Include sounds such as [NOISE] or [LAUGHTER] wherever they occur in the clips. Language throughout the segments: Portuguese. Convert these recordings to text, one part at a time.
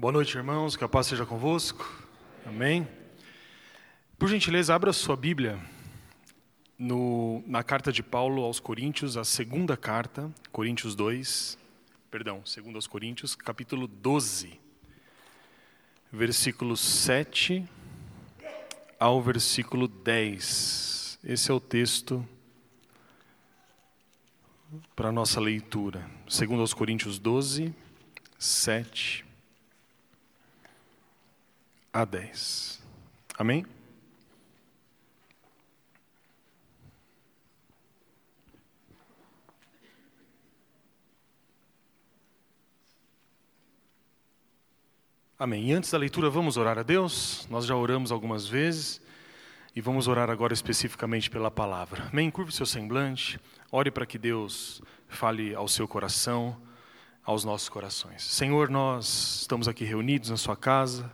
Boa noite, irmãos. Que a paz seja convosco. Amém. Por gentileza, abra sua Bíblia no, na carta de Paulo aos Coríntios, a segunda carta, Coríntios 2, perdão, segundo aos Coríntios, capítulo 12, versículo 7 ao versículo 10. Esse é o texto para a nossa leitura. Segundo aos Coríntios 12, 7 a 10. Amém? Amém. E antes da leitura, vamos orar a Deus. Nós já oramos algumas vezes e vamos orar agora especificamente pela palavra. Amém. Curve seu semblante, ore para que Deus fale ao seu coração, aos nossos corações. Senhor, nós estamos aqui reunidos na Sua casa,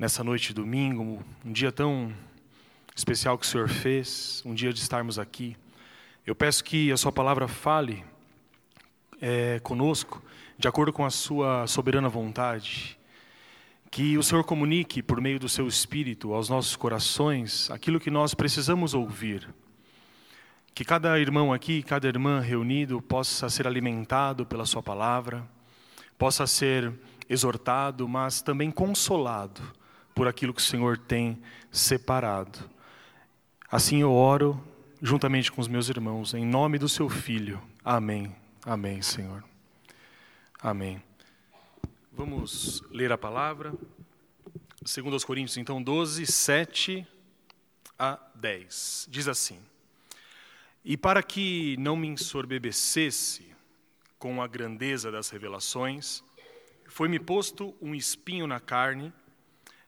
nessa noite de domingo, um dia tão especial que o Senhor fez, um dia de estarmos aqui. Eu peço que a Sua palavra fale é, conosco, de acordo com a Sua soberana vontade que o Senhor comunique por meio do seu Espírito aos nossos corações aquilo que nós precisamos ouvir. Que cada irmão aqui, cada irmã reunido possa ser alimentado pela Sua palavra, possa ser exortado, mas também consolado por aquilo que o Senhor tem separado. Assim eu oro juntamente com os meus irmãos, em nome do Seu Filho. Amém. Amém, Senhor. Amém. Vamos ler a palavra. Segundo aos Coríntios, então, 12, 7 a 10. Diz assim: E para que não me ensorbebecesse com a grandeza das revelações, foi-me posto um espinho na carne,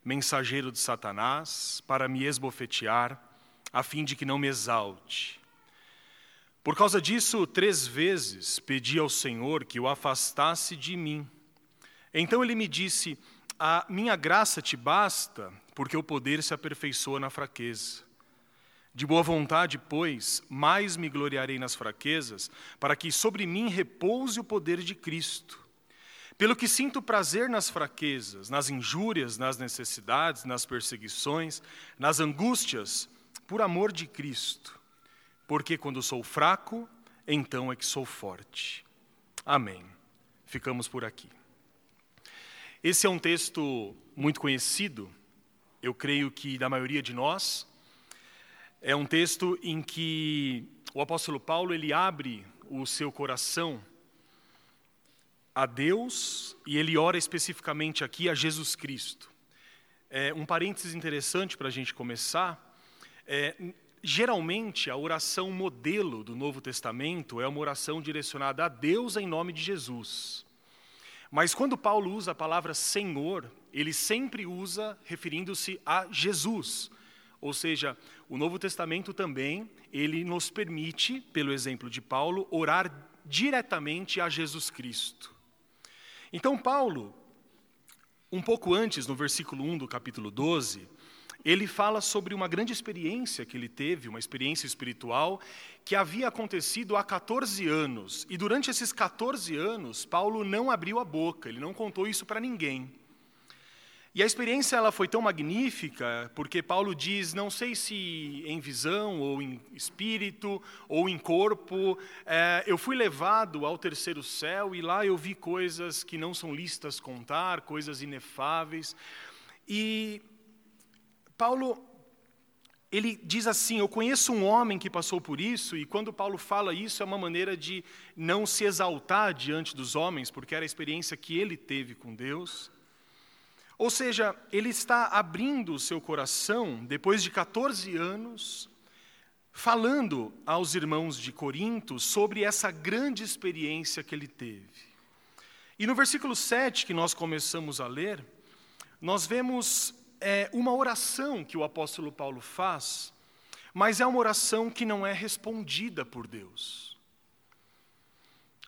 mensageiro de Satanás, para me esbofetear, a fim de que não me exalte. Por causa disso, três vezes pedi ao Senhor que o afastasse de mim. Então ele me disse: A minha graça te basta, porque o poder se aperfeiçoa na fraqueza. De boa vontade, pois, mais me gloriarei nas fraquezas, para que sobre mim repouse o poder de Cristo. Pelo que sinto prazer nas fraquezas, nas injúrias, nas necessidades, nas perseguições, nas angústias, por amor de Cristo. Porque quando sou fraco, então é que sou forte. Amém. Ficamos por aqui. Esse é um texto muito conhecido, eu creio que da maioria de nós. É um texto em que o apóstolo Paulo ele abre o seu coração a Deus e ele ora especificamente aqui a Jesus Cristo. É, um parênteses interessante para a gente começar. É, geralmente, a oração modelo do Novo Testamento é uma oração direcionada a Deus em nome de Jesus. Mas quando Paulo usa a palavra Senhor, ele sempre usa referindo-se a Jesus. Ou seja, o Novo Testamento também, ele nos permite, pelo exemplo de Paulo, orar diretamente a Jesus Cristo. Então, Paulo, um pouco antes, no versículo 1 do capítulo 12, ele fala sobre uma grande experiência que ele teve, uma experiência espiritual, que havia acontecido há 14 anos. E durante esses 14 anos, Paulo não abriu a boca, ele não contou isso para ninguém. E a experiência ela foi tão magnífica, porque Paulo diz, não sei se em visão, ou em espírito, ou em corpo, é, eu fui levado ao terceiro céu e lá eu vi coisas que não são listas contar, coisas inefáveis. E Paulo, ele diz assim: Eu conheço um homem que passou por isso, e quando Paulo fala isso, é uma maneira de não se exaltar diante dos homens, porque era a experiência que ele teve com Deus. Ou seja, ele está abrindo o seu coração, depois de 14 anos, falando aos irmãos de Corinto sobre essa grande experiência que ele teve. E no versículo 7 que nós começamos a ler, nós vemos é uma oração que o apóstolo Paulo faz, mas é uma oração que não é respondida por Deus.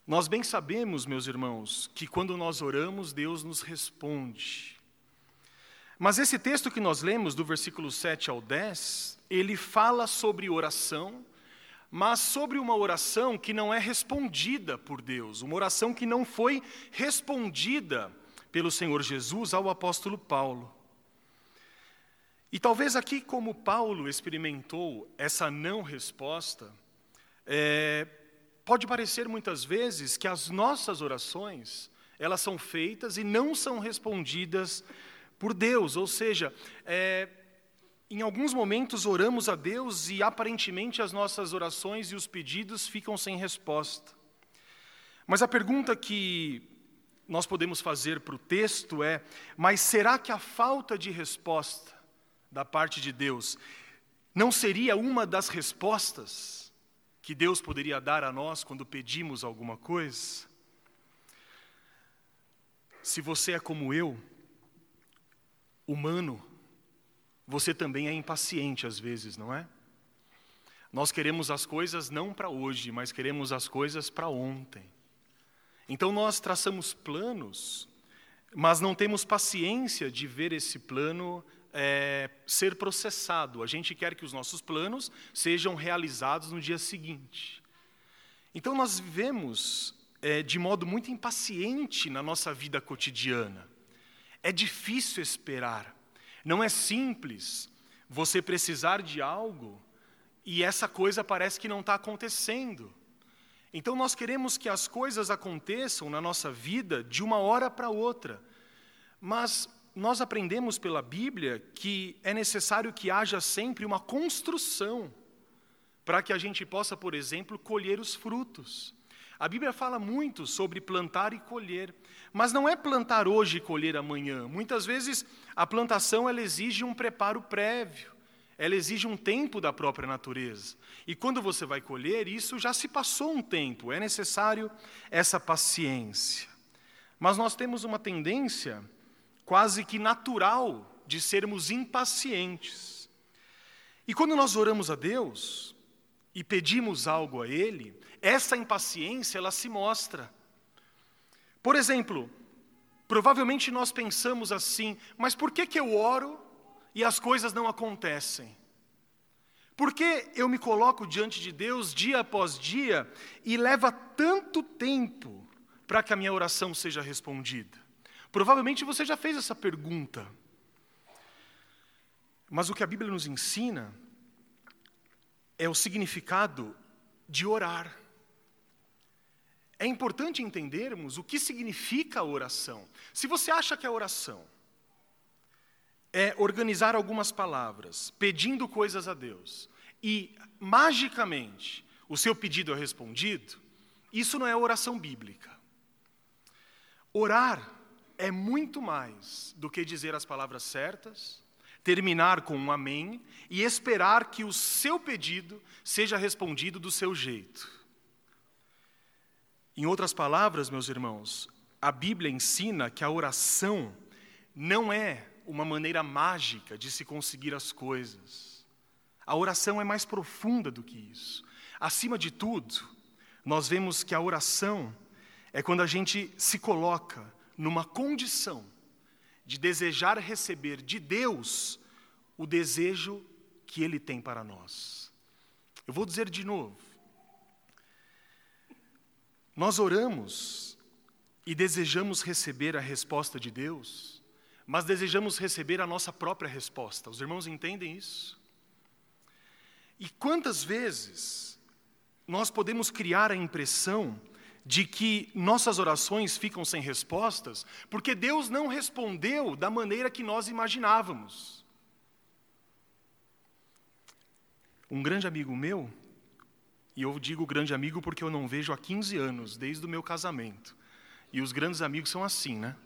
Nós bem sabemos, meus irmãos, que quando nós oramos, Deus nos responde. Mas esse texto que nós lemos, do versículo 7 ao 10, ele fala sobre oração, mas sobre uma oração que não é respondida por Deus, uma oração que não foi respondida pelo Senhor Jesus ao apóstolo Paulo. E talvez aqui, como Paulo experimentou essa não resposta, é, pode parecer muitas vezes que as nossas orações elas são feitas e não são respondidas por Deus, ou seja, é, em alguns momentos oramos a Deus e aparentemente as nossas orações e os pedidos ficam sem resposta. Mas a pergunta que nós podemos fazer para o texto é: mas será que a falta de resposta da parte de Deus não seria uma das respostas que Deus poderia dar a nós quando pedimos alguma coisa? Se você é como eu, humano, você também é impaciente às vezes, não é? Nós queremos as coisas não para hoje, mas queremos as coisas para ontem. Então nós traçamos planos, mas não temos paciência de ver esse plano é, ser processado. A gente quer que os nossos planos sejam realizados no dia seguinte. Então nós vivemos é, de modo muito impaciente na nossa vida cotidiana. É difícil esperar. Não é simples você precisar de algo e essa coisa parece que não está acontecendo. Então nós queremos que as coisas aconteçam na nossa vida de uma hora para outra. Mas nós aprendemos pela Bíblia que é necessário que haja sempre uma construção para que a gente possa, por exemplo, colher os frutos. A Bíblia fala muito sobre plantar e colher, mas não é plantar hoje e colher amanhã. Muitas vezes a plantação ela exige um preparo prévio, ela exige um tempo da própria natureza. E quando você vai colher, isso já se passou um tempo, é necessário essa paciência. Mas nós temos uma tendência quase que natural de sermos impacientes. E quando nós oramos a Deus e pedimos algo a Ele, essa impaciência ela se mostra. Por exemplo, provavelmente nós pensamos assim, mas por que, que eu oro e as coisas não acontecem? Por que eu me coloco diante de Deus dia após dia e leva tanto tempo para que a minha oração seja respondida? Provavelmente você já fez essa pergunta. Mas o que a Bíblia nos ensina é o significado de orar. É importante entendermos o que significa a oração. Se você acha que a oração é organizar algumas palavras, pedindo coisas a Deus, e magicamente o seu pedido é respondido, isso não é oração bíblica. Orar é muito mais do que dizer as palavras certas, terminar com um amém e esperar que o seu pedido seja respondido do seu jeito. Em outras palavras, meus irmãos, a Bíblia ensina que a oração não é uma maneira mágica de se conseguir as coisas. A oração é mais profunda do que isso. Acima de tudo, nós vemos que a oração é quando a gente se coloca numa condição de desejar receber de Deus o desejo que Ele tem para nós. Eu vou dizer de novo. Nós oramos e desejamos receber a resposta de Deus, mas desejamos receber a nossa própria resposta. Os irmãos entendem isso? E quantas vezes nós podemos criar a impressão de que nossas orações ficam sem respostas, porque Deus não respondeu da maneira que nós imaginávamos. Um grande amigo meu, e eu digo grande amigo porque eu não vejo há 15 anos, desde o meu casamento. E os grandes amigos são assim, né?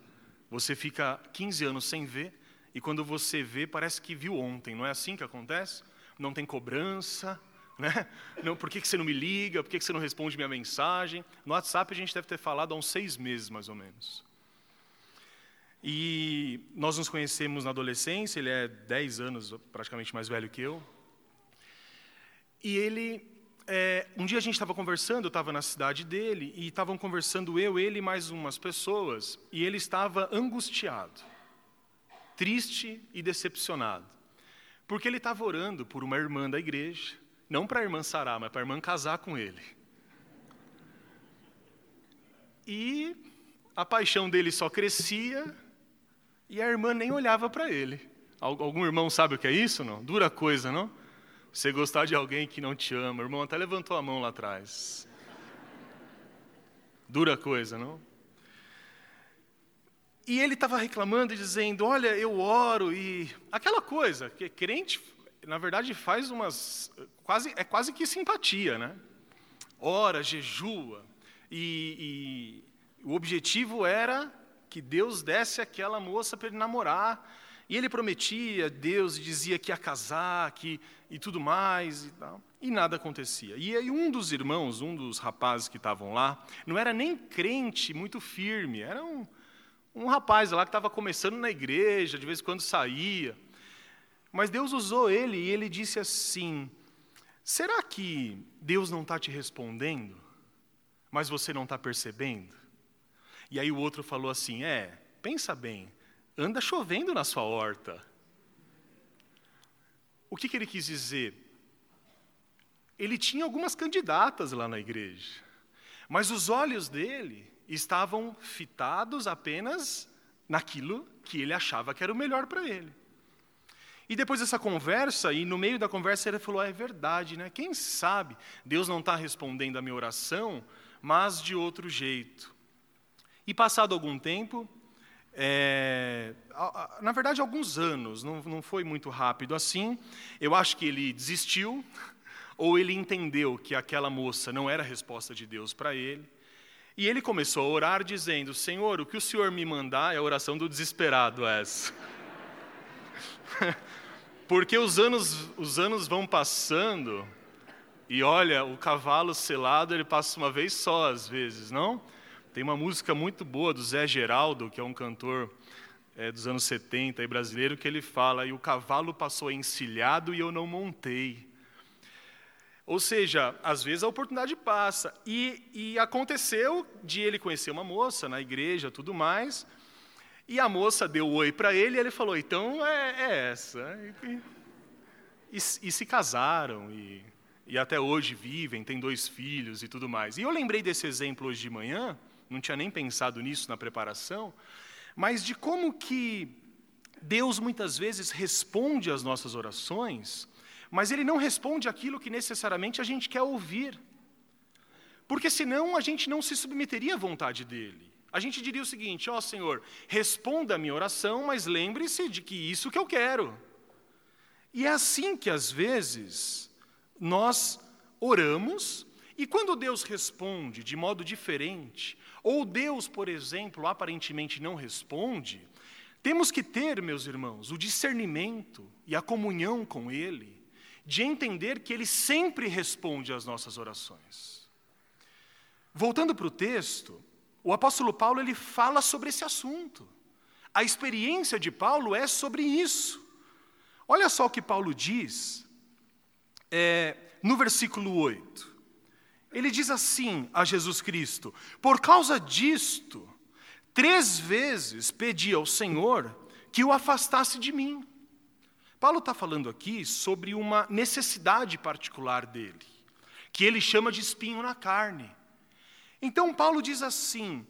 Você fica 15 anos sem ver, e quando você vê, parece que viu ontem, não é assim que acontece? Não tem cobrança, [LAUGHS] né? Não, por que, que você não me liga? Por que, que você não responde minha mensagem? No WhatsApp a gente deve ter falado há uns seis meses, mais ou menos. E nós nos conhecemos na adolescência, ele é dez anos praticamente mais velho que eu. E ele, é, um dia a gente estava conversando, eu estava na cidade dele, e estavam conversando eu, ele e mais umas pessoas, e ele estava angustiado, triste e decepcionado, porque ele estava orando por uma irmã da igreja, não para a irmã sarar, mas para a irmã casar com ele. E a paixão dele só crescia e a irmã nem olhava para ele. Algum irmão sabe o que é isso, não? Dura coisa, não? Você gostar de alguém que não te ama. Irmão até levantou a mão lá atrás. Dura coisa, não? E ele estava reclamando e dizendo: Olha, eu oro e. Aquela coisa, que crente, na verdade, faz umas. Quase, é quase que simpatia, né? Ora, jejua. E, e o objetivo era que Deus desse aquela moça para ele namorar. E ele prometia Deus e dizia que ia casar, que e tudo mais e tal. E nada acontecia. E aí um dos irmãos, um dos rapazes que estavam lá, não era nem crente muito firme, era um, um rapaz lá que estava começando na igreja, de vez em quando saía. Mas Deus usou ele e ele disse assim: Será que Deus não está te respondendo, mas você não está percebendo? E aí o outro falou assim: É, pensa bem, anda chovendo na sua horta. O que, que ele quis dizer? Ele tinha algumas candidatas lá na igreja, mas os olhos dele estavam fitados apenas naquilo que ele achava que era o melhor para ele. E depois dessa conversa, e no meio da conversa ele falou: ah, é verdade, né? Quem sabe Deus não está respondendo a minha oração, mas de outro jeito. E passado algum tempo, é, na verdade, alguns anos, não, não foi muito rápido assim. Eu acho que ele desistiu, [LAUGHS] ou ele entendeu que aquela moça não era a resposta de Deus para ele. E ele começou a orar, dizendo: Senhor, o que o Senhor me mandar é a oração do desesperado, essa. [LAUGHS] Porque os anos, os anos vão passando, e olha, o cavalo selado ele passa uma vez só, às vezes, não? Tem uma música muito boa do Zé Geraldo, que é um cantor é, dos anos 70 brasileiro, que ele fala: E o cavalo passou encilhado e eu não montei. Ou seja, às vezes a oportunidade passa. E, e aconteceu de ele conhecer uma moça na igreja, tudo mais. E a moça deu oi para ele e ele falou: então é, é essa. E, e, e, se casaram e, até hoje vivem, têm dois filhos e tudo mais. E eu lembrei desse exemplo hoje de manhã, não tinha nem pensado nisso na preparação, mas de como que Deus muitas vezes responde às nossas orações, mas Ele não responde aquilo que necessariamente a gente quer ouvir. Porque senão a gente não se submeteria à vontade dEle. A gente diria o seguinte: ó oh, Senhor, responda a minha oração, mas lembre-se de que isso que eu quero. E é assim que às vezes nós oramos, e quando Deus responde de modo diferente, ou Deus, por exemplo, aparentemente não responde, temos que ter, meus irmãos, o discernimento e a comunhão com Ele, de entender que Ele sempre responde às nossas orações. Voltando para o texto, o apóstolo Paulo ele fala sobre esse assunto. A experiência de Paulo é sobre isso. Olha só o que Paulo diz é, no versículo 8. Ele diz assim a Jesus Cristo: Por causa disto, três vezes pedi ao Senhor que o afastasse de mim. Paulo está falando aqui sobre uma necessidade particular dele, que ele chama de espinho na carne. Então, Paulo diz assim: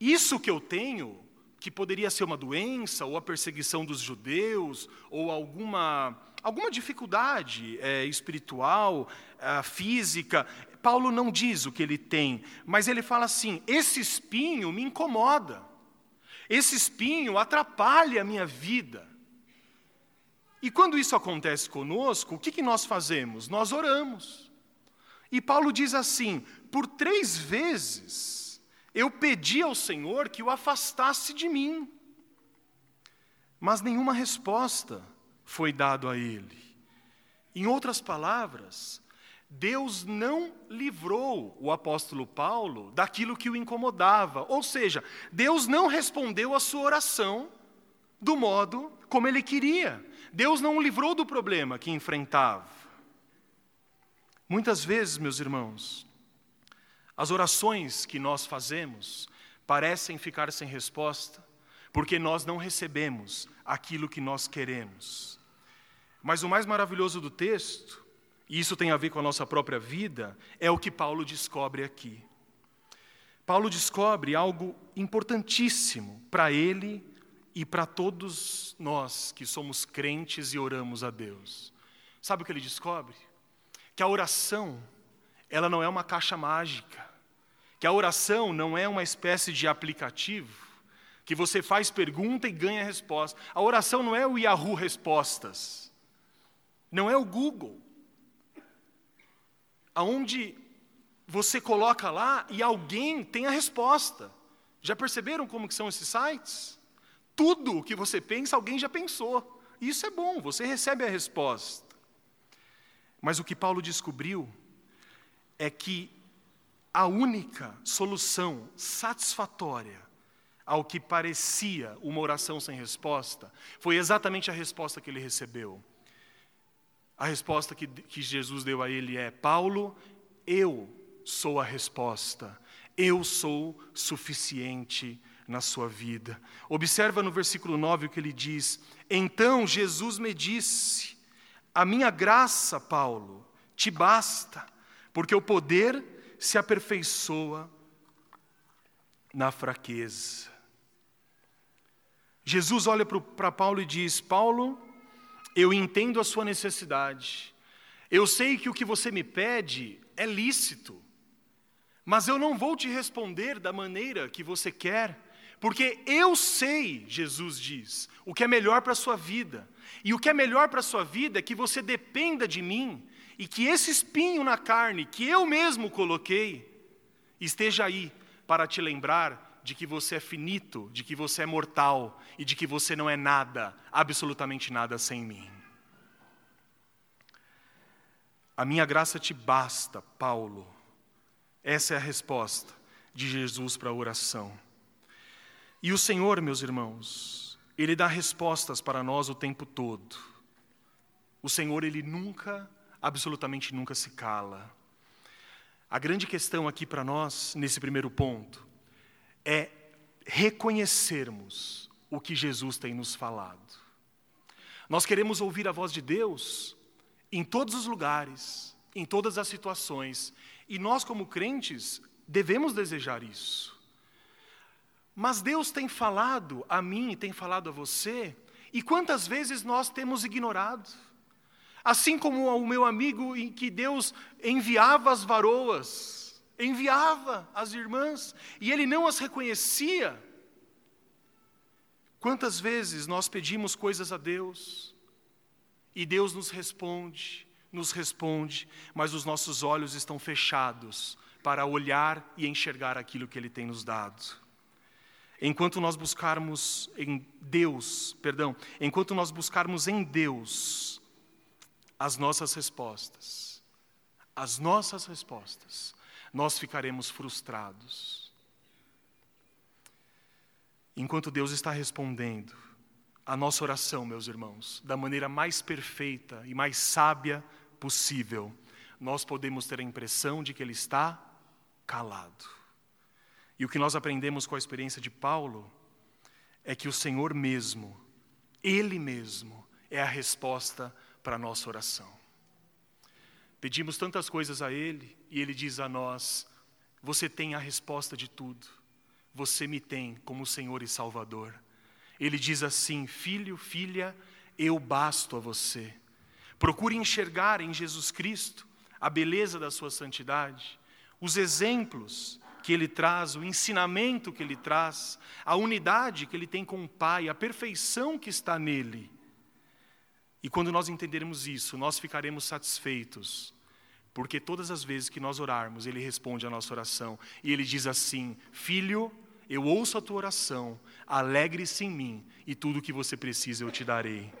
Isso que eu tenho, que poderia ser uma doença, ou a perseguição dos judeus, ou alguma, alguma dificuldade é, espiritual, é, física, Paulo não diz o que ele tem, mas ele fala assim: esse espinho me incomoda, esse espinho atrapalha a minha vida. E quando isso acontece conosco, o que, que nós fazemos? Nós oramos. E Paulo diz assim: por três vezes eu pedi ao Senhor que o afastasse de mim, mas nenhuma resposta foi dada a ele. Em outras palavras, Deus não livrou o apóstolo Paulo daquilo que o incomodava. Ou seja, Deus não respondeu a sua oração do modo como ele queria. Deus não o livrou do problema que enfrentava. Muitas vezes, meus irmãos, as orações que nós fazemos parecem ficar sem resposta, porque nós não recebemos aquilo que nós queremos. Mas o mais maravilhoso do texto e isso tem a ver com a nossa própria vida, é o que Paulo descobre aqui. Paulo descobre algo importantíssimo para ele e para todos nós que somos crentes e oramos a Deus. Sabe o que ele descobre? Que a oração, ela não é uma caixa mágica, que a oração não é uma espécie de aplicativo que você faz pergunta e ganha resposta. A oração não é o Yahoo Respostas, não é o Google, aonde você coloca lá e alguém tem a resposta. Já perceberam como que são esses sites? Tudo o que você pensa, alguém já pensou. Isso é bom, você recebe a resposta. Mas o que Paulo descobriu é que a única solução satisfatória ao que parecia uma oração sem resposta foi exatamente a resposta que ele recebeu. A resposta que, que Jesus deu a ele é: Paulo, eu sou a resposta, eu sou suficiente na sua vida. Observa no versículo 9 o que ele diz: Então Jesus me disse, a minha graça, Paulo, te basta, porque o poder se aperfeiçoa na fraqueza. Jesus olha para Paulo e diz: Paulo, eu entendo a sua necessidade, eu sei que o que você me pede é lícito, mas eu não vou te responder da maneira que você quer, porque eu sei, Jesus diz, o que é melhor para a sua vida. E o que é melhor para a sua vida é que você dependa de mim e que esse espinho na carne que eu mesmo coloquei esteja aí para te lembrar de que você é finito, de que você é mortal e de que você não é nada, absolutamente nada sem mim. A minha graça te basta, Paulo. Essa é a resposta de Jesus para a oração. E o Senhor, meus irmãos, Ele dá respostas para nós o tempo todo. O Senhor, Ele nunca, absolutamente nunca se cala. A grande questão aqui para nós, nesse primeiro ponto, é reconhecermos o que Jesus tem nos falado. Nós queremos ouvir a voz de Deus em todos os lugares, em todas as situações, e nós, como crentes, devemos desejar isso. Mas Deus tem falado a mim, tem falado a você, e quantas vezes nós temos ignorado? Assim como o meu amigo em que Deus enviava as varoas, enviava as irmãs, e ele não as reconhecia. Quantas vezes nós pedimos coisas a Deus, e Deus nos responde, nos responde, mas os nossos olhos estão fechados para olhar e enxergar aquilo que Ele tem nos dado. Enquanto nós buscarmos em Deus, perdão, enquanto nós buscarmos em Deus as nossas respostas, as nossas respostas, nós ficaremos frustrados. Enquanto Deus está respondendo a nossa oração, meus irmãos, da maneira mais perfeita e mais sábia possível, nós podemos ter a impressão de que ele está calado. E o que nós aprendemos com a experiência de Paulo é que o Senhor mesmo, Ele mesmo, é a resposta para a nossa oração. Pedimos tantas coisas a Ele e Ele diz a nós: Você tem a resposta de tudo, você me tem como Senhor e Salvador. Ele diz assim: Filho, filha, eu basto a você. Procure enxergar em Jesus Cristo a beleza da sua santidade, os exemplos que ele traz, o ensinamento que ele traz, a unidade que ele tem com o Pai, a perfeição que está nele. E quando nós entendermos isso, nós ficaremos satisfeitos, porque todas as vezes que nós orarmos, ele responde à nossa oração, e ele diz assim: Filho, eu ouço a tua oração, alegre-se em mim, e tudo o que você precisa eu te darei.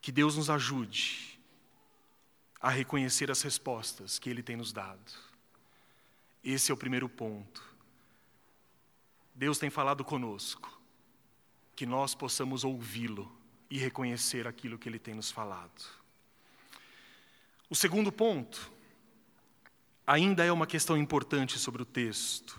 Que Deus nos ajude a reconhecer as respostas que Ele tem nos dado. Esse é o primeiro ponto. Deus tem falado conosco, que nós possamos ouvi-lo e reconhecer aquilo que Ele tem nos falado. O segundo ponto, ainda é uma questão importante sobre o texto.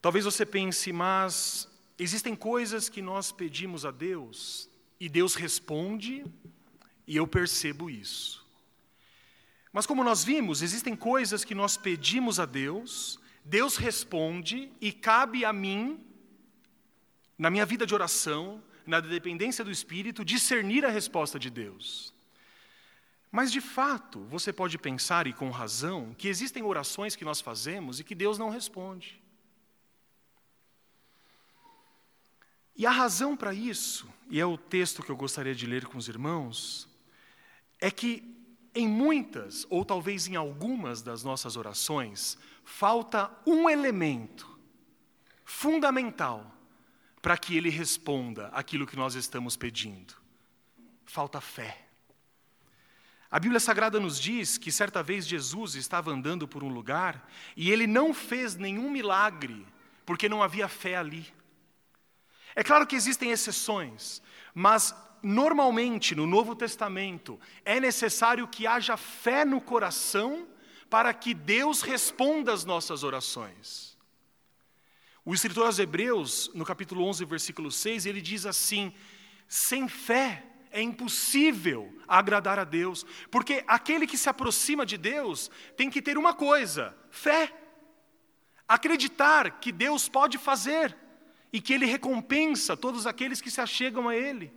Talvez você pense, mas existem coisas que nós pedimos a Deus e Deus responde, e eu percebo isso. Mas como nós vimos, existem coisas que nós pedimos a Deus, Deus responde e cabe a mim, na minha vida de oração, na dependência do Espírito, discernir a resposta de Deus. Mas de fato, você pode pensar, e com razão, que existem orações que nós fazemos e que Deus não responde. E a razão para isso, e é o texto que eu gostaria de ler com os irmãos, é que em muitas, ou talvez em algumas das nossas orações, falta um elemento fundamental para que ele responda aquilo que nós estamos pedindo. Falta fé. A Bíblia Sagrada nos diz que certa vez Jesus estava andando por um lugar e ele não fez nenhum milagre, porque não havia fé ali. É claro que existem exceções, mas normalmente no Novo Testamento é necessário que haja fé no coração para que Deus responda às nossas orações. O escritor aos Hebreus, no capítulo 11, versículo 6, ele diz assim: sem fé é impossível agradar a Deus, porque aquele que se aproxima de Deus tem que ter uma coisa: fé. Acreditar que Deus pode fazer e que Ele recompensa todos aqueles que se achegam a Ele.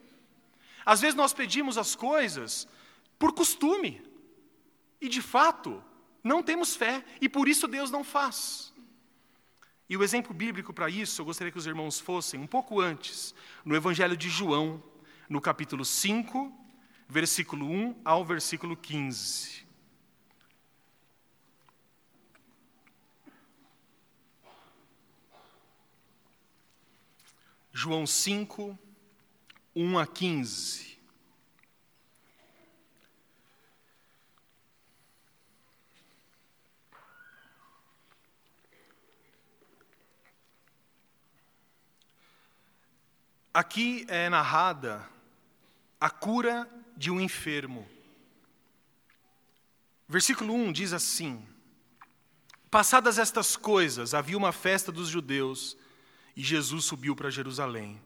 Às vezes nós pedimos as coisas por costume, e de fato não temos fé, e por isso Deus não faz. E o exemplo bíblico para isso, eu gostaria que os irmãos fossem um pouco antes, no Evangelho de João, no capítulo 5, versículo 1 ao versículo 15. João 5, 1 a 15. Aqui é narrada a cura de um enfermo. Versículo 1 diz assim: Passadas estas coisas, havia uma festa dos judeus e Jesus subiu para Jerusalém.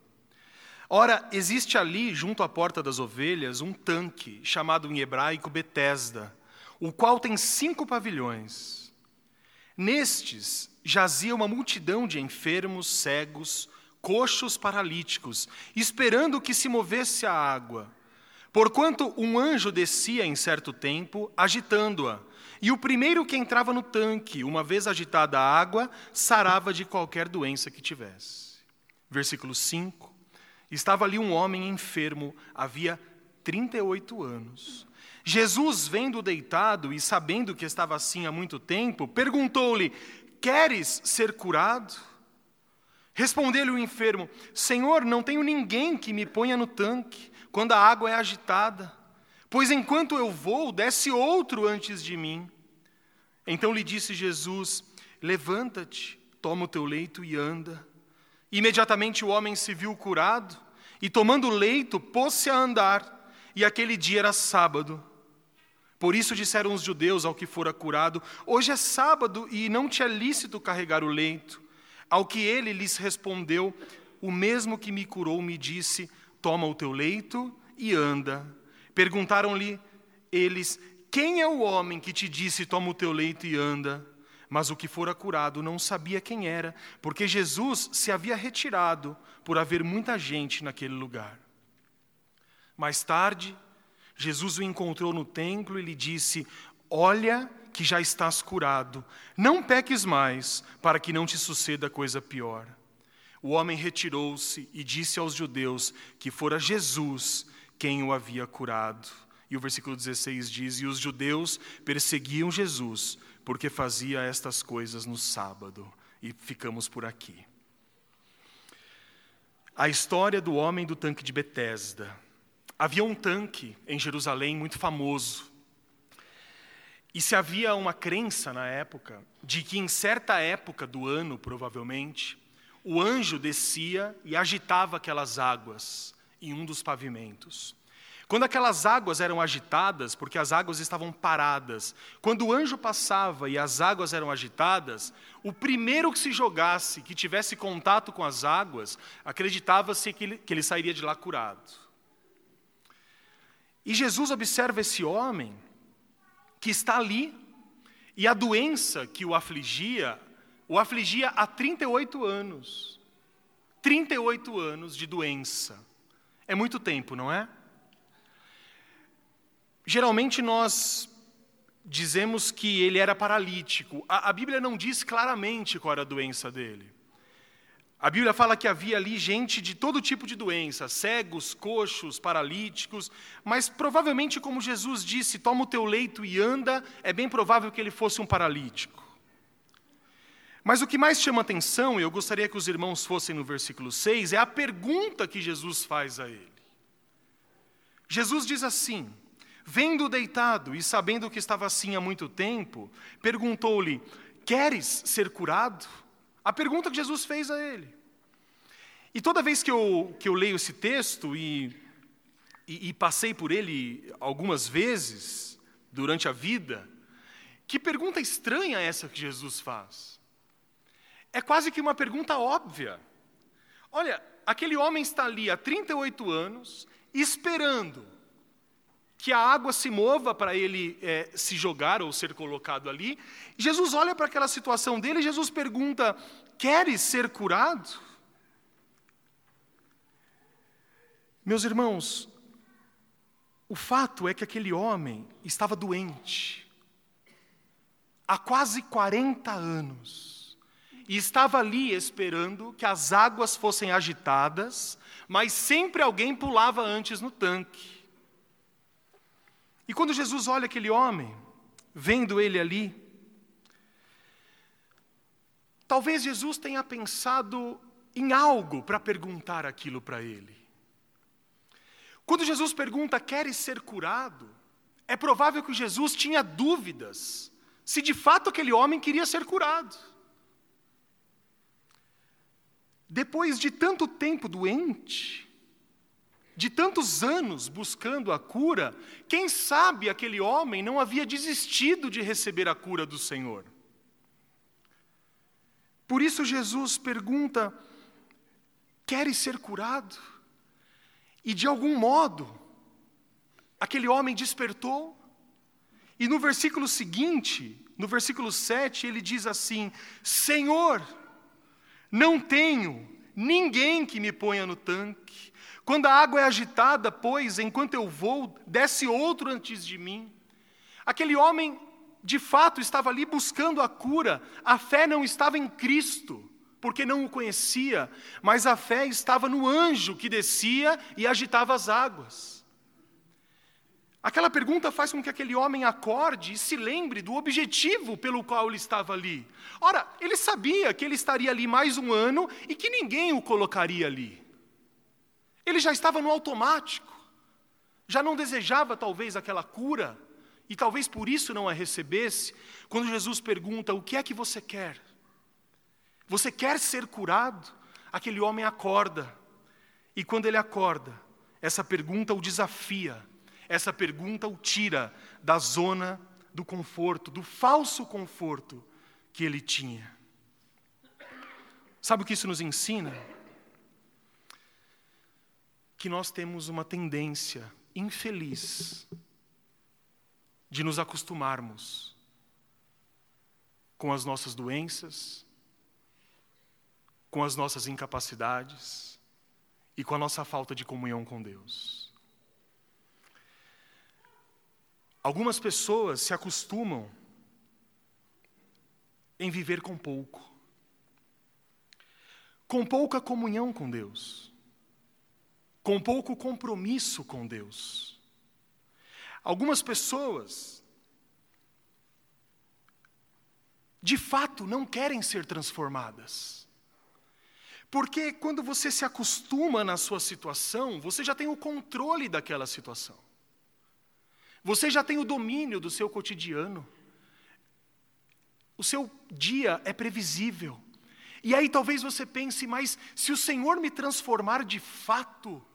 Ora, existe ali, junto à porta das ovelhas, um tanque, chamado em hebraico Betesda, o qual tem cinco pavilhões. Nestes jazia uma multidão de enfermos, cegos, coxos, paralíticos, esperando que se movesse a água. Porquanto um anjo descia em certo tempo, agitando-a, e o primeiro que entrava no tanque, uma vez agitada a água, sarava de qualquer doença que tivesse. Versículo 5. Estava ali um homem enfermo, havia 38 anos. Jesus, vendo-o deitado e sabendo que estava assim há muito tempo, perguntou-lhe: Queres ser curado? Respondeu-lhe o enfermo: Senhor, não tenho ninguém que me ponha no tanque quando a água é agitada. Pois enquanto eu vou, desce outro antes de mim. Então lhe disse Jesus: Levanta-te, toma o teu leito e anda. Imediatamente o homem se viu curado, e tomando o leito, pôs-se a andar, e aquele dia era sábado. Por isso disseram os judeus ao que fora curado: Hoje é sábado e não te é lícito carregar o leito. Ao que ele lhes respondeu: O mesmo que me curou me disse: Toma o teu leito e anda. Perguntaram-lhe eles: Quem é o homem que te disse: Toma o teu leito e anda? Mas o que fora curado não sabia quem era, porque Jesus se havia retirado por haver muita gente naquele lugar. Mais tarde, Jesus o encontrou no templo e lhe disse: Olha que já estás curado, não peques mais, para que não te suceda coisa pior. O homem retirou-se e disse aos judeus que fora Jesus quem o havia curado. E o versículo 16 diz: E os judeus perseguiam Jesus, porque fazia estas coisas no sábado. E ficamos por aqui. A história do homem do tanque de Betesda. Havia um tanque em Jerusalém muito famoso. E se havia uma crença na época de que em certa época do ano, provavelmente, o anjo descia e agitava aquelas águas em um dos pavimentos. Quando aquelas águas eram agitadas, porque as águas estavam paradas, quando o anjo passava e as águas eram agitadas, o primeiro que se jogasse, que tivesse contato com as águas, acreditava-se que ele, que ele sairia de lá curado. E Jesus observa esse homem que está ali, e a doença que o afligia, o afligia há 38 anos. 38 anos de doença. É muito tempo, não é? Geralmente nós dizemos que ele era paralítico. A, a, Bíblia não diz claramente qual era a doença dele. A Bíblia fala que havia ali gente de todo tipo de doença, cegos, coxos, paralíticos, mas provavelmente, como Jesus disse, toma o teu leito e anda, é bem provável que ele fosse um paralítico. Mas o que mais chama atenção, e eu gostaria que os irmãos fossem no versículo 6, é a pergunta que Jesus faz a ele. Jesus diz assim: Vendo deitado e sabendo que estava assim há muito tempo, perguntou-lhe: Queres ser curado? A pergunta que Jesus fez a ele. E toda vez que eu, que eu leio esse texto e, e, e passei por ele algumas vezes durante a vida, que pergunta estranha é essa que Jesus faz? É quase que uma pergunta óbvia. Olha, aquele homem está ali há 38 anos, esperando que a água se mova para ele é, se jogar ou ser colocado ali. Jesus olha para aquela situação dele e Jesus pergunta: Queres ser curado? Meus irmãos, o fato é que aquele homem estava doente há quase 40 anos e estava ali esperando que as águas fossem agitadas, mas sempre alguém pulava antes no tanque. E quando Jesus olha aquele homem, vendo ele ali, talvez Jesus tenha pensado em algo para perguntar aquilo para ele. Quando Jesus pergunta, queres ser curado? É provável que Jesus tinha dúvidas se de fato aquele homem queria ser curado. Depois de tanto tempo doente, de tantos anos buscando a cura, quem sabe aquele homem não havia desistido de receber a cura do Senhor. Por isso Jesus pergunta: Queres ser curado? E de algum modo, aquele homem despertou, e no versículo seguinte, no versículo 7, ele diz assim: Senhor, não tenho ninguém que me ponha no tanque quando a água é agitada, pois, enquanto eu vou, desce outro antes de mim. Aquele homem, de fato, estava ali buscando a cura. A fé não estava em Cristo, porque não o conhecia, mas a fé estava no anjo que descia e agitava as águas. Aquela pergunta faz com que aquele homem acorde e se lembre do objetivo pelo qual ele estava ali. Ora, ele sabia que ele estaria ali mais um ano e que ninguém o colocaria ali. Ele já estava no automático, já não desejava talvez aquela cura, e talvez por isso não a recebesse. Quando Jesus pergunta: O que é que você quer? Você quer ser curado? Aquele homem acorda, e quando ele acorda, essa pergunta o desafia, essa pergunta o tira da zona do conforto, do falso conforto que ele tinha. Sabe o que isso nos ensina? que nós temos uma tendência infeliz de nos acostumarmos com as nossas doenças, com as nossas incapacidades e com a nossa falta de comunhão com Deus. Algumas pessoas se acostumam em viver com pouco, com pouca comunhão com Deus com pouco compromisso com Deus. Algumas pessoas, de fato, não querem ser transformadas. Porque quando você se acostuma na sua situação, você já tem o controle daquela situação. Você já tem o domínio do seu cotidiano. O seu dia é previsível. E aí talvez você pense, mas se o Senhor me transformar de fato,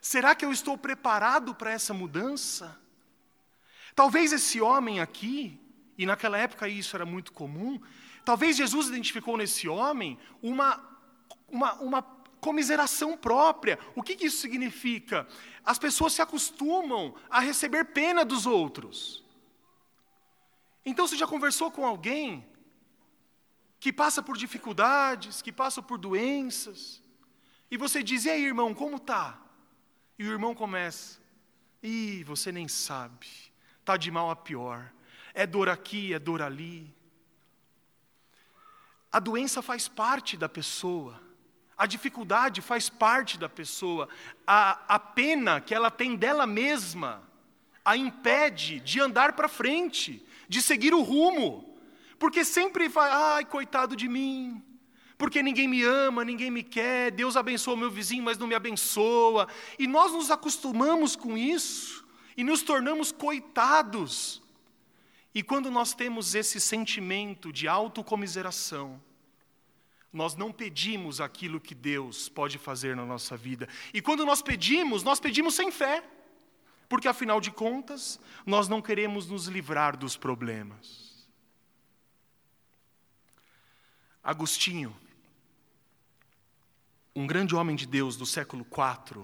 Será que eu estou preparado para essa mudança? Talvez esse homem aqui, e naquela época isso era muito comum, talvez Jesus identificou nesse homem uma, uma, uma comiseração própria. O que, que isso significa? As pessoas se acostumam a receber pena dos outros. Então você já conversou com alguém que passa por dificuldades, que passa por doenças, e você diz: "E aí, irmão, como tá?" E o irmão começa: "Ih, você nem sabe. Tá de mal a pior. É dor aqui, é dor ali." A doença faz parte da pessoa. A dificuldade faz parte da pessoa. A, a pena que ela tem dela mesma a impede de andar para frente, de seguir o rumo. Porque sempre vai, ai, coitado de mim, porque ninguém me ama, ninguém me quer, Deus abençoa o meu vizinho, mas não me abençoa. E nós nos acostumamos com isso e nos tornamos coitados. E quando nós temos esse sentimento de autocomiseração, nós não pedimos aquilo que Deus pode fazer na nossa vida. E quando nós pedimos, nós pedimos sem fé. Porque afinal de contas, nós não queremos nos livrar dos problemas. Agostinho, um grande homem de Deus do século IV,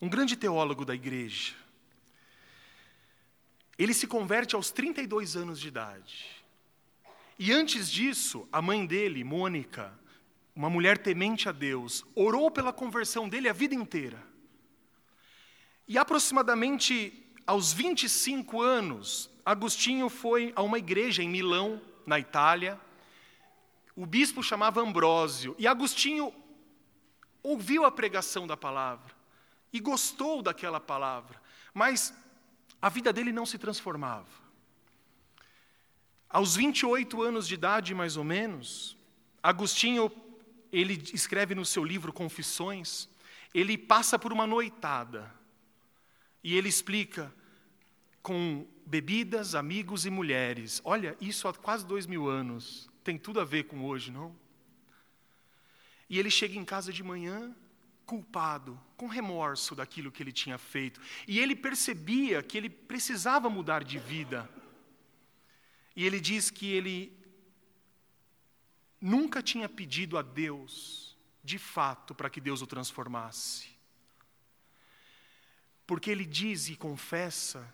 um grande teólogo da igreja, ele se converte aos 32 anos de idade. E antes disso, a mãe dele, Mônica, uma mulher temente a Deus, orou pela conversão dele a vida inteira. E aproximadamente aos 25 anos, Agostinho foi a uma igreja em Milão, na Itália. O bispo chamava Ambrósio, e Agostinho ouviu a pregação da palavra e gostou daquela palavra, mas a vida dele não se transformava. Aos 28 anos de idade, mais ou menos, Agostinho, ele escreve no seu livro Confissões, ele passa por uma noitada. E ele explica com bebidas, amigos e mulheres. Olha, isso há quase dois mil anos. Tem tudo a ver com hoje, não? E ele chega em casa de manhã, culpado, com remorso daquilo que ele tinha feito. E ele percebia que ele precisava mudar de vida. E ele diz que ele nunca tinha pedido a Deus, de fato, para que Deus o transformasse. Porque ele diz e confessa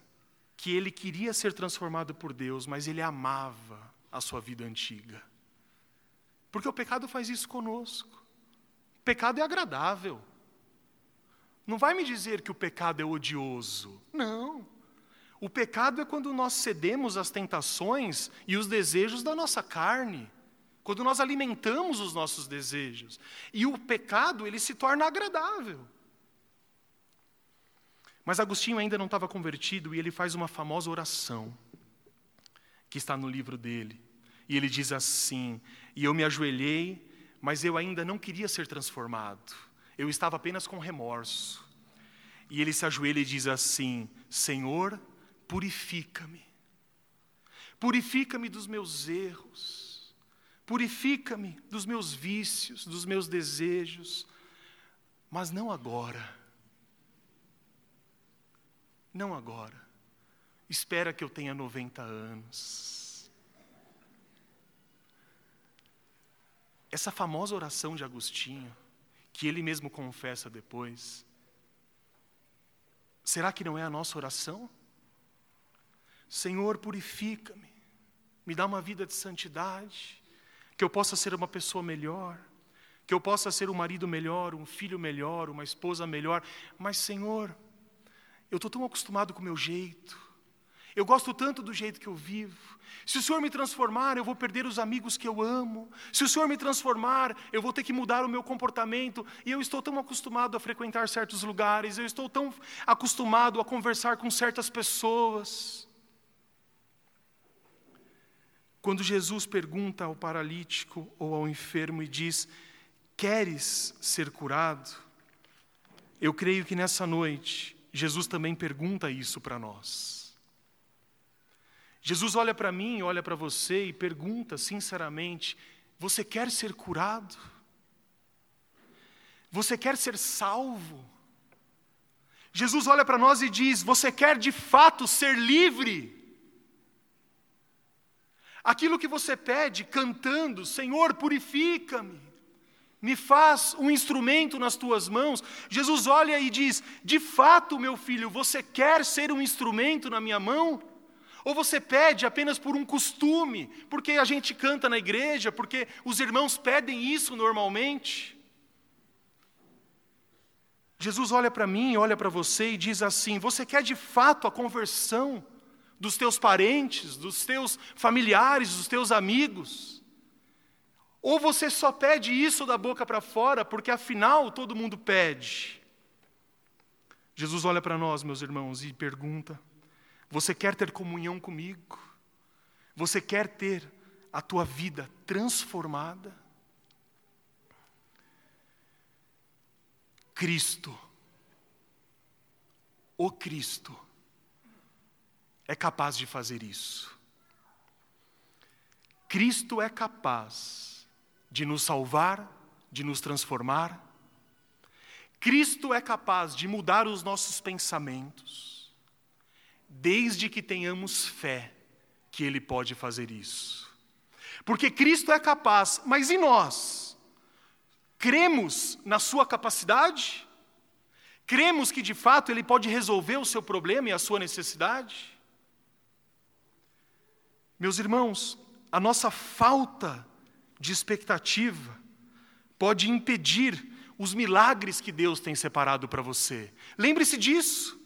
que ele queria ser transformado por Deus, mas ele amava a sua vida antiga. Porque o pecado faz isso conosco. O pecado é agradável. Não vai me dizer que o pecado é odioso. Não. O pecado é quando nós cedemos às tentações e os desejos da nossa carne, quando nós alimentamos os nossos desejos. E o pecado, ele se torna agradável. Mas Agostinho ainda não estava convertido e ele faz uma famosa oração, que está no livro dele. E ele diz assim: E eu me ajoelhei, mas eu ainda não queria ser transformado, eu estava apenas com remorso. E ele se ajoelha e diz assim: Senhor, purifica-me. Purifica-me dos meus erros. Purifica-me dos meus vícios, dos meus desejos. Mas não agora. Não agora. Espera que eu tenha 90 anos. Essa famosa oração de Agostinho, que ele mesmo confessa depois, será que não é a nossa oração? Senhor, purifica-me, me dá uma vida de santidade, que eu possa ser uma pessoa melhor, que eu possa ser um marido melhor, um filho melhor, uma esposa melhor, mas, Senhor, eu estou tão acostumado com o meu jeito, eu gosto tanto do jeito que eu vivo. Se o Senhor me transformar, eu vou perder os amigos que eu amo. Se o Senhor me transformar, eu vou ter que mudar o meu comportamento. E eu estou tão acostumado a frequentar certos lugares, eu estou tão acostumado a conversar com certas pessoas. Quando Jesus pergunta ao paralítico ou ao enfermo e diz: Queres ser curado? Eu creio que nessa noite, Jesus também pergunta isso para nós. Jesus olha para mim, olha para você e pergunta sinceramente: Você quer ser curado? Você quer ser salvo? Jesus olha para nós e diz: Você quer de fato ser livre? Aquilo que você pede cantando, Senhor, purifica-me, me faz um instrumento nas tuas mãos. Jesus olha e diz: De fato, meu filho, você quer ser um instrumento na minha mão? Ou você pede apenas por um costume, porque a gente canta na igreja, porque os irmãos pedem isso normalmente? Jesus olha para mim, olha para você e diz assim: Você quer de fato a conversão dos teus parentes, dos teus familiares, dos teus amigos? Ou você só pede isso da boca para fora, porque afinal todo mundo pede? Jesus olha para nós, meus irmãos, e pergunta: Você quer ter comunhão comigo? Você quer ter a tua vida transformada? Cristo, o Cristo, é capaz de fazer isso. Cristo é capaz de nos salvar, de nos transformar. Cristo é capaz de mudar os nossos pensamentos, desde que tenhamos fé que Ele pode fazer isso. Porque Cristo é capaz, mas e nós? Cremos na sua capacidade? Cremos que de fato ele pode resolver o seu problema e a sua necessidade? Meus irmãos, a nossa falta de expectativa pode impedir os milagres que Deus tem separado para você. Lembre-se disso.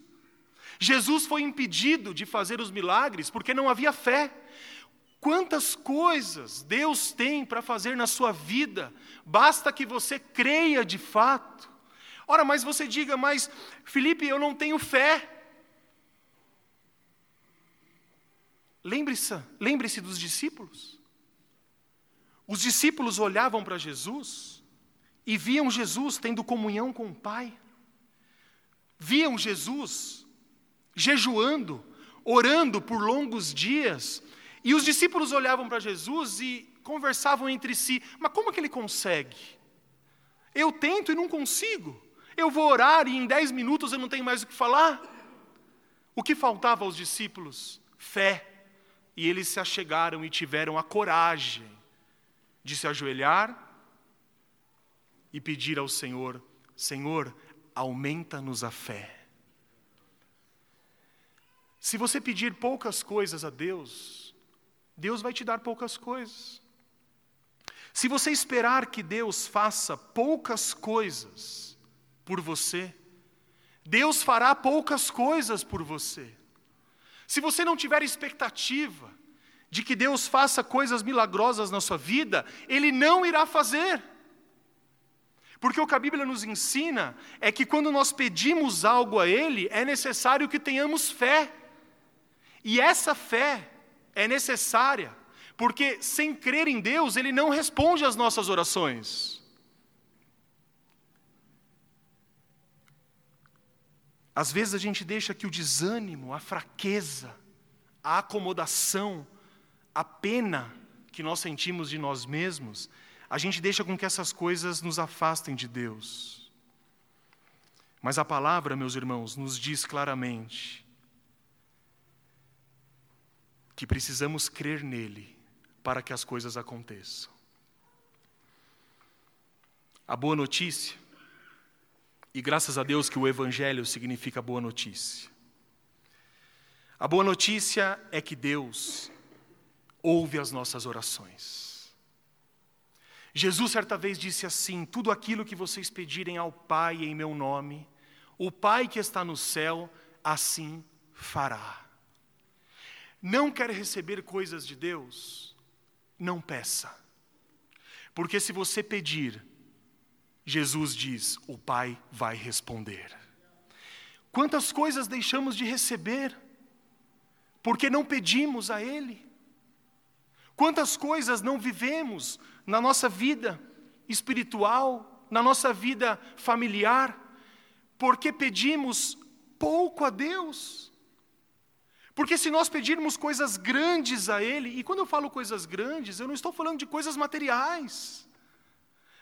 Jesus foi impedido de fazer os milagres porque não havia fé. Quantas coisas Deus tem para fazer na sua vida, basta que você creia de fato. Ora, mas você diga, mas Felipe, eu não tenho fé. Lembre-se, lembre-se dos discípulos. Os discípulos olhavam para Jesus e viam Jesus tendo comunhão com o Pai. Viam Jesus jejuando, orando por longos dias, e os discípulos olhavam para Jesus e conversavam entre si: mas como que ele consegue? Eu tento e não consigo. Eu vou orar e em dez minutos eu não tenho mais o que falar. O que faltava aos discípulos? Fé. E eles se achegaram e tiveram a coragem de se ajoelhar e pedir ao Senhor: Senhor, aumenta-nos a fé. Se você pedir poucas coisas a Deus, Deus vai te dar poucas coisas. Se você esperar que Deus faça poucas coisas por você, Deus fará poucas coisas por você. Se você não tiver expectativa de que Deus faça coisas milagrosas na sua vida, Ele não irá fazer. Porque o que a Bíblia nos ensina é que quando nós pedimos algo a Ele, é necessário que tenhamos fé. E essa fé é necessária, porque sem crer em Deus, Ele não responde às nossas orações. Às vezes a gente deixa que o desânimo, a fraqueza, a acomodação, a pena que nós sentimos de nós mesmos, a gente deixa com que essas coisas nos afastem de Deus. Mas a palavra, meus irmãos, nos diz claramente que precisamos crer nele para que as coisas aconteçam. A boa notícia, e graças a Deus que o Evangelho significa boa notícia. A boa notícia é que Deus ouve as nossas orações. Jesus certa vez disse assim: Tudo aquilo que vocês pedirem ao Pai em meu nome, o Pai que está no céu assim fará não quer receber coisas de Deus, não peça. Porque se você pedir, Jesus diz: o Pai vai responder. Quantas coisas deixamos de receber, porque não pedimos a Ele? Quantas coisas não vivemos na nossa vida espiritual, na nossa vida familiar, porque pedimos pouco a Deus? Porque se nós pedirmos coisas grandes a Ele, e quando eu falo coisas grandes, eu não estou falando de coisas materiais,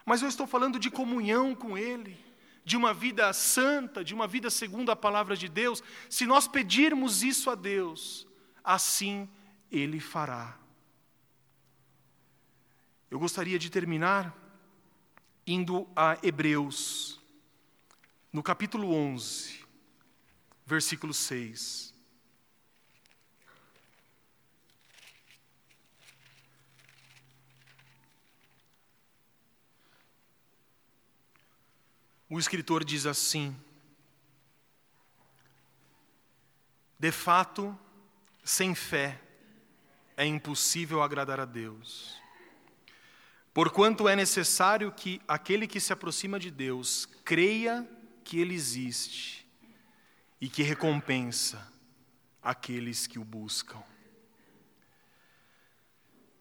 mas eu estou falando de comunhão com Ele, de uma vida santa, de uma vida segundo a palavra de Deus. Se nós pedirmos isso a Deus, assim Ele fará. Eu gostaria de terminar indo a Hebreus, no capítulo 11, versículo 6. O escritor diz assim: De fato, sem fé é impossível agradar a Deus. Porquanto é necessário que aquele que se aproxima de Deus creia que Ele existe e que recompensa aqueles que o buscam.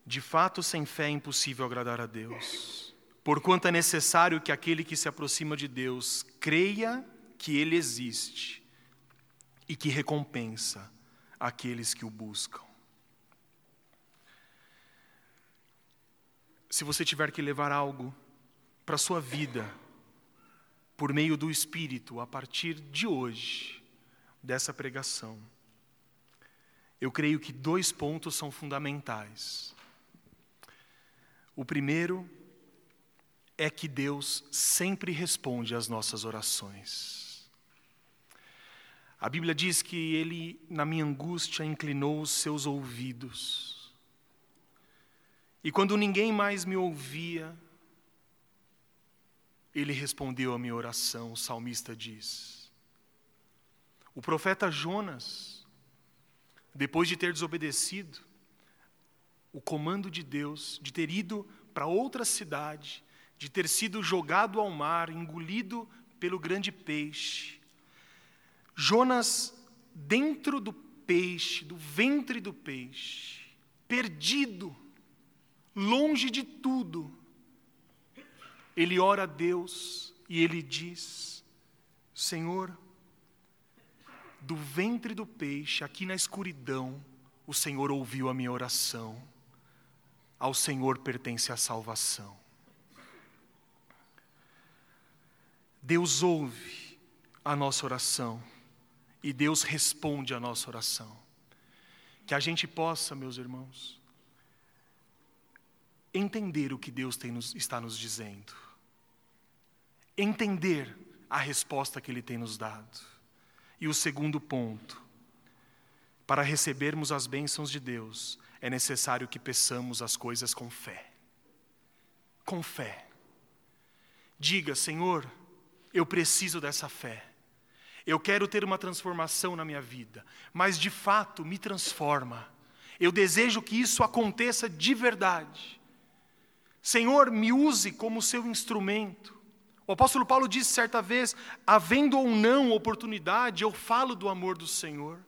De fato, sem fé é impossível agradar a Deus. Porquanto é necessário que aquele que se aproxima de Deus creia que Ele existe e que recompensa aqueles que o buscam. Se você tiver que levar algo para a sua vida, por meio do Espírito, a partir de hoje, dessa pregação, eu creio que dois pontos são fundamentais. O primeiro é que Deus sempre responde às nossas orações. A Bíblia diz que Ele, na minha angústia, inclinou os seus ouvidos e quando ninguém mais me ouvia, ele respondeu a minha oração, o salmista diz. O profeta Jonas, depois de ter desobedecido o comando de Deus, de ter ido para outra cidade, de ter sido jogado ao mar, engolido pelo grande peixe, Jonas, dentro do peixe, do ventre do peixe, perdido, longe de tudo, ele ora a Deus e ele diz: Senhor, do ventre do peixe, aqui na escuridão, o Senhor ouviu a minha oração, ao Senhor pertence a salvação. Deus ouve a nossa oração e Deus responde a nossa oração. Que a gente possa, meus irmãos, entender o que Deus nos, está nos dizendo, entender a resposta que Ele tem nos dado. E o segundo ponto, para recebermos as bênçãos de Deus, é necessário que peçamos as coisas com fé. Com fé. Diga, Senhor, eu preciso dessa fé. Eu quero ter uma transformação na minha vida, mas de fato me transforma. Eu desejo que isso aconteça de verdade. Senhor, me use como seu instrumento. O apóstolo Paulo disse certa vez: havendo ou não oportunidade, eu falo do amor do Senhor.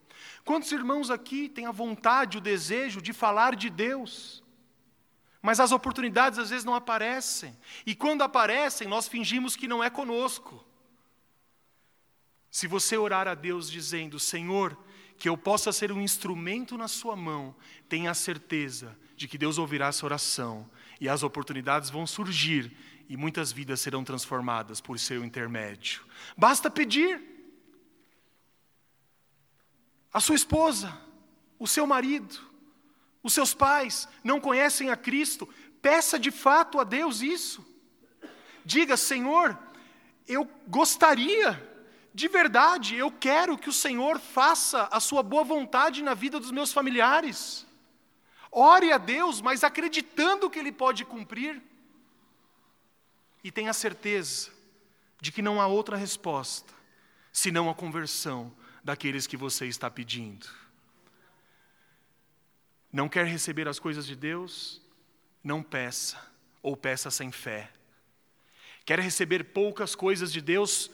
Quantos irmãos aqui têm a vontade, o desejo de falar de Deus? Mas as oportunidades às vezes não aparecem. E quando aparecem, nós fingimos que não é conosco. Se você orar a Deus dizendo: Senhor, que eu possa ser um instrumento na Sua mão, tenha a certeza de que Deus ouvirá essa oração e as oportunidades vão surgir e muitas vidas serão transformadas por seu intermédio. Basta pedir. A sua esposa, o seu marido, os seus pais não conhecem a Cristo, peça de fato a Deus isso. Diga, Senhor, eu gostaria, de verdade, eu quero que o Senhor faça a sua boa vontade na vida dos meus familiares. Ore a Deus, mas acreditando que Ele pode cumprir. E tenha certeza de que não há outra resposta senão a conversão daqueles que você está pedindo. Não quer receber as coisas de Deus? Não peça, ou peça sem fé. Quer receber poucas coisas de Deus?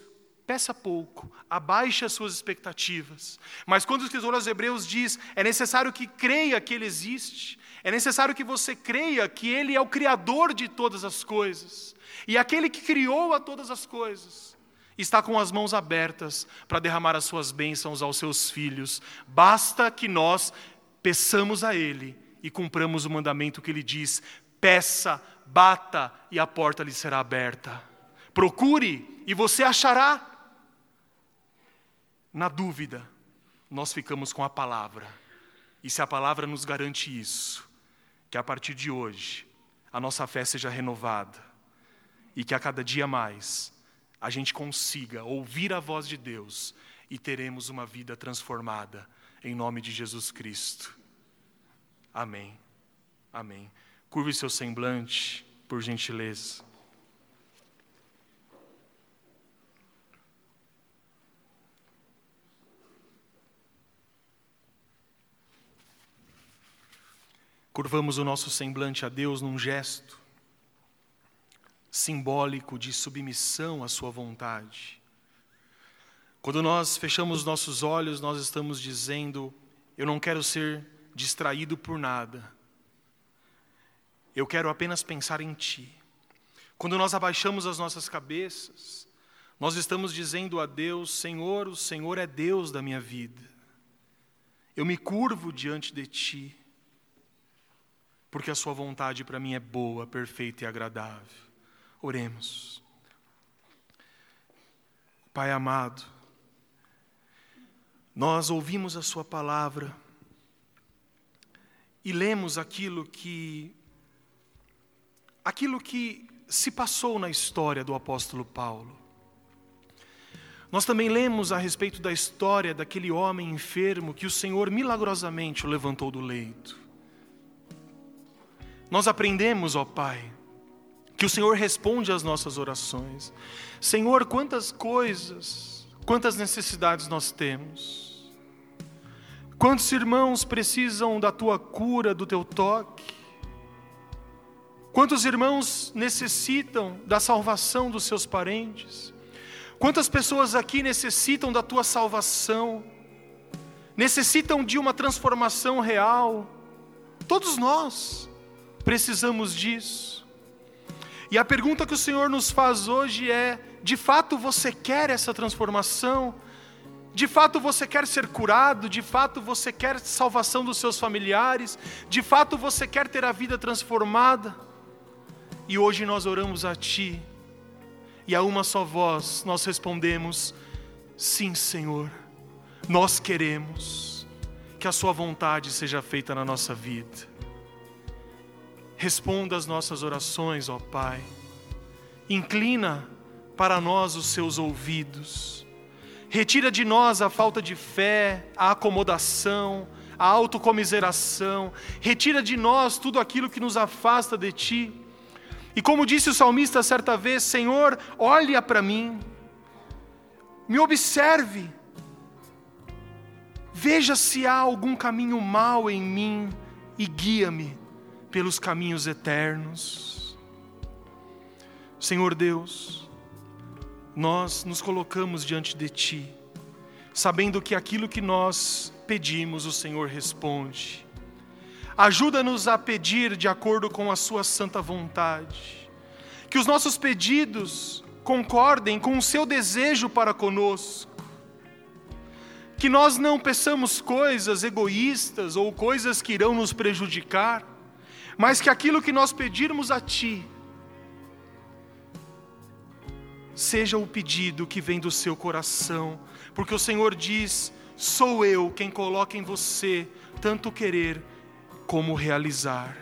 Peça pouco, abaixe as suas expectativas. Mas quando o escritor aos Hebreus diz, é necessário que creia que Ele existe, é necessário que você creia que Ele é o Criador de todas as coisas, e aquele que criou a todas as coisas, está com as mãos abertas para derramar as suas bênçãos aos seus filhos. Basta que nós peçamos a Ele e cumpramos o mandamento que Ele diz: peça, bata e a porta lhe será aberta. Procure e você achará. Na dúvida, nós ficamos com a palavra. E se a palavra nos garante isso, que a partir de hoje a nossa fé seja renovada e que a cada dia mais a gente consiga ouvir a voz de Deus e teremos uma vida transformada em nome de Jesus Cristo. Amém. Amém. Curve seu semblante, por gentileza. Curvamos o nosso semblante a Deus num gesto simbólico de submissão à Sua vontade. Quando nós fechamos nossos olhos, nós estamos dizendo: Eu não quero ser distraído por nada, eu quero apenas pensar em Ti. Quando nós abaixamos as nossas cabeças, nós estamos dizendo a Deus: Senhor, o Senhor é Deus da minha vida. Eu me curvo diante de Ti, porque a Sua vontade para mim é boa, perfeita e agradável. Oremos. Pai amado, nós ouvimos a Sua palavra e lemos aquilo que aquilo que se passou na história do apóstolo Paulo. Nós também lemos a respeito da história daquele homem enfermo que o Senhor milagrosamente o levantou do leito. Nós aprendemos, ó Pai, que o Senhor responde às nossas orações. Senhor, quantas coisas, quantas necessidades nós temos. Quantos irmãos precisam da tua cura, do teu toque? Quantos irmãos necessitam da salvação dos seus parentes? Quantas pessoas aqui necessitam da tua salvação? Necessitam de uma transformação real? Todos nós precisamos disso. E a pergunta que o Senhor nos faz hoje é: de fato você quer essa transformação? De fato você quer ser curado? De fato você quer salvação dos seus familiares? De fato você quer ter a vida transformada? E hoje nós oramos a Ti, e a uma só voz nós respondemos: Sim, Senhor, nós queremos que a Sua vontade seja feita na nossa vida. Responda as nossas orações, ó Pai. Inclina para nós os seus ouvidos. Retira de nós a falta de fé, a acomodação, a autocomiseração. Retira de nós tudo aquilo que nos afasta de Ti. E como disse o salmista certa vez: Senhor, olha para mim, me observe, veja se há algum caminho mau em mim e guia-me pelos caminhos eternos. Senhor Deus, nós nos colocamos diante de Ti, sabendo que aquilo que nós pedimos, o Senhor responde. Ajuda-nos a pedir de acordo com a Sua santa vontade, que os nossos pedidos concordem com o Seu desejo para conosco, que nós não peçamos coisas egoístas ou coisas que irão nos prejudicar, mas que aquilo que nós pedirmos a Ti, seja o pedido que vem do seu coração, porque o Senhor diz: sou eu quem coloca em você tanto querer como realizar.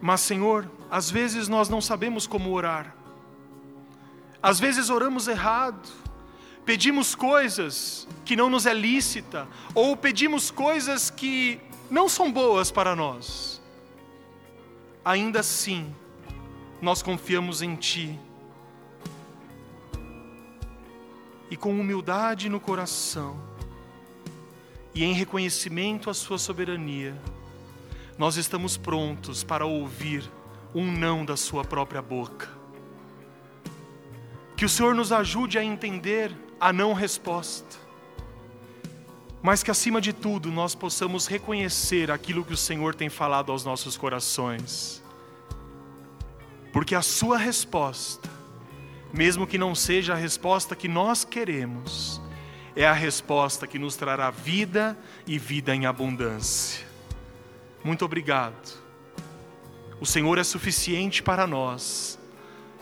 Mas, Senhor, às vezes nós não sabemos como orar, às vezes oramos errado, pedimos coisas que não nos é lícita, ou pedimos coisas que não são boas para nós, ainda assim, nós confiamos em Ti. E com humildade no coração, e em reconhecimento à Sua soberania, nós estamos prontos para ouvir um não da Sua própria boca. Que o Senhor nos ajude a entender a não resposta mas que acima de tudo nós possamos reconhecer aquilo que o Senhor tem falado aos nossos corações. Porque a Sua resposta, mesmo que não seja a resposta que nós queremos, é a resposta que nos trará vida e vida em abundância. Muito obrigado. O Senhor é suficiente para nós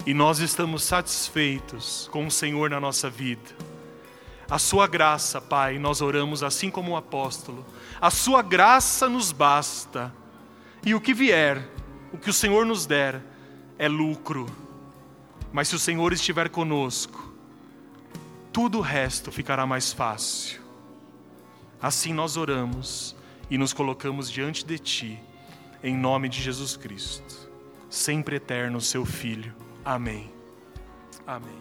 e nós estamos satisfeitos com o Senhor na nossa vida. A sua graça, Pai, nós oramos assim como o apóstolo. A sua graça nos basta. E o que vier, o que o Senhor nos der, é lucro. Mas se o Senhor estiver conosco, tudo o resto ficará mais fácil. Assim nós oramos e nos colocamos diante de Ti, em nome de Jesus Cristo, sempre eterno, Seu Filho. Amém. Amém.